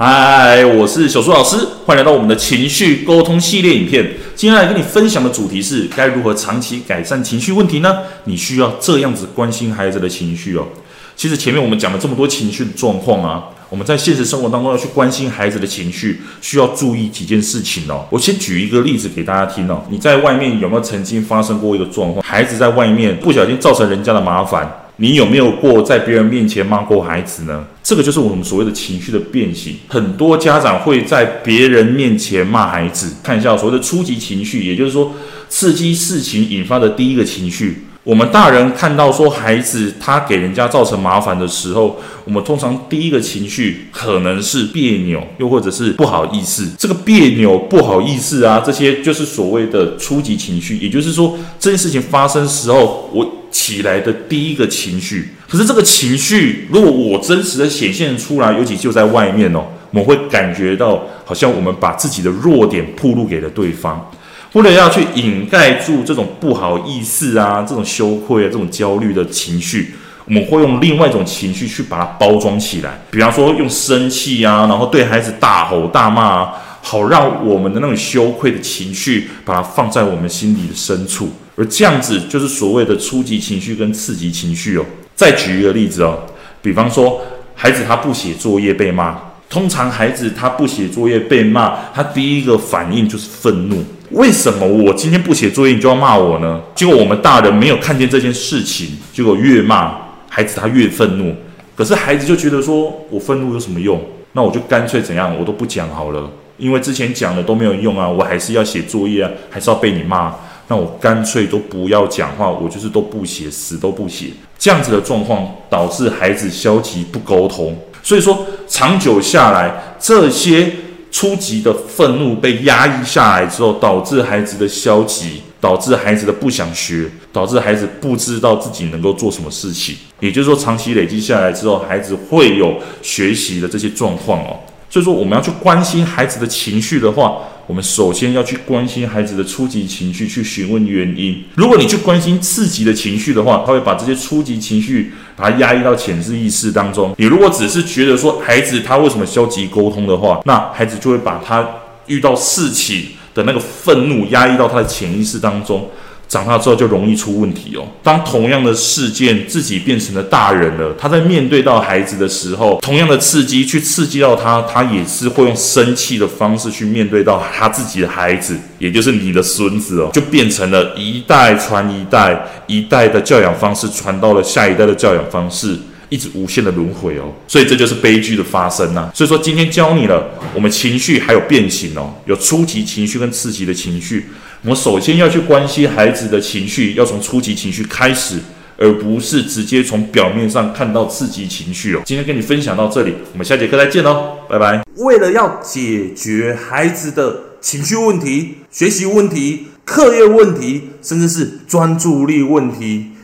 嗨，我是小苏老师，欢迎来到我们的情绪沟通系列影片。今天来跟你分享的主题是该如何长期改善情绪问题呢？你需要这样子关心孩子的情绪哦。其实前面我们讲了这么多情绪的状况啊，我们在现实生活当中要去关心孩子的情绪，需要注意几件事情哦。我先举一个例子给大家听哦。你在外面有没有曾经发生过一个状况？孩子在外面不小心造成人家的麻烦？你有没有过在别人面前骂过孩子呢？这个就是我们所谓的情绪的变形。很多家长会在别人面前骂孩子，看一下所谓的初级情绪，也就是说刺激事情引发的第一个情绪。我们大人看到说孩子他给人家造成麻烦的时候，我们通常第一个情绪可能是别扭，又或者是不好意思。这个别扭、不好意思啊，这些就是所谓的初级情绪。也就是说，这件事情发生时候，我。起来的第一个情绪，可是这个情绪，如果我真实的显现出来，尤其就在外面哦，我们会感觉到好像我们把自己的弱点暴露给了对方，为了要去掩盖住这种不好意思啊、这种羞愧啊、这种焦虑的情绪，我们会用另外一种情绪去把它包装起来，比方说用生气啊，然后对孩子大吼大骂啊。好让我们的那种羞愧的情绪，把它放在我们心里的深处，而这样子就是所谓的初级情绪跟次级情绪哦。再举一个例子哦，比方说孩子他不写作业被骂，通常孩子他不写作业被骂，他第一个反应就是愤怒。为什么我今天不写作业你就要骂我呢？结果我们大人没有看见这件事情，结果越骂孩子他越愤怒。可是孩子就觉得说，我愤怒有什么用？那我就干脆怎样，我都不讲好了。因为之前讲的都没有用啊，我还是要写作业啊，还是要被你骂，那我干脆都不要讲话，我就是都不写，死都不写。这样子的状况导致孩子消极不沟通，所以说长久下来，这些初级的愤怒被压抑下来之后，导致孩子的消极，导致孩子的不想学，导致孩子不知道自己能够做什么事情。也就是说，长期累积下来之后，孩子会有学习的这些状况哦。所以说，我们要去关心孩子的情绪的话，我们首先要去关心孩子的初级情绪，去询问原因。如果你去关心刺激的情绪的话，他会把这些初级情绪把它压抑到潜意识当中。你如果只是觉得说孩子他为什么消极沟通的话，那孩子就会把他遇到事情的那个愤怒压抑到他的潜意识当中。长大之后就容易出问题哦。当同样的事件自己变成了大人了，他在面对到孩子的时候，同样的刺激去刺激到他，他也是会用生气的方式去面对到他自己的孩子，也就是你的孙子哦，就变成了一代传一代，一代的教养方式传到了下一代的教养方式，一直无限的轮回哦。所以这就是悲剧的发生呐。所以说今天教你了，我们情绪还有变形哦，有初级情绪跟次级的情绪。我们首先要去关心孩子的情绪，要从初级情绪开始，而不是直接从表面上看到刺激情绪哦。今天跟你分享到这里，我们下节课再见喽，拜拜。为了要解决孩子的情绪问题、学习问题、课业问题，甚至是专注力问题，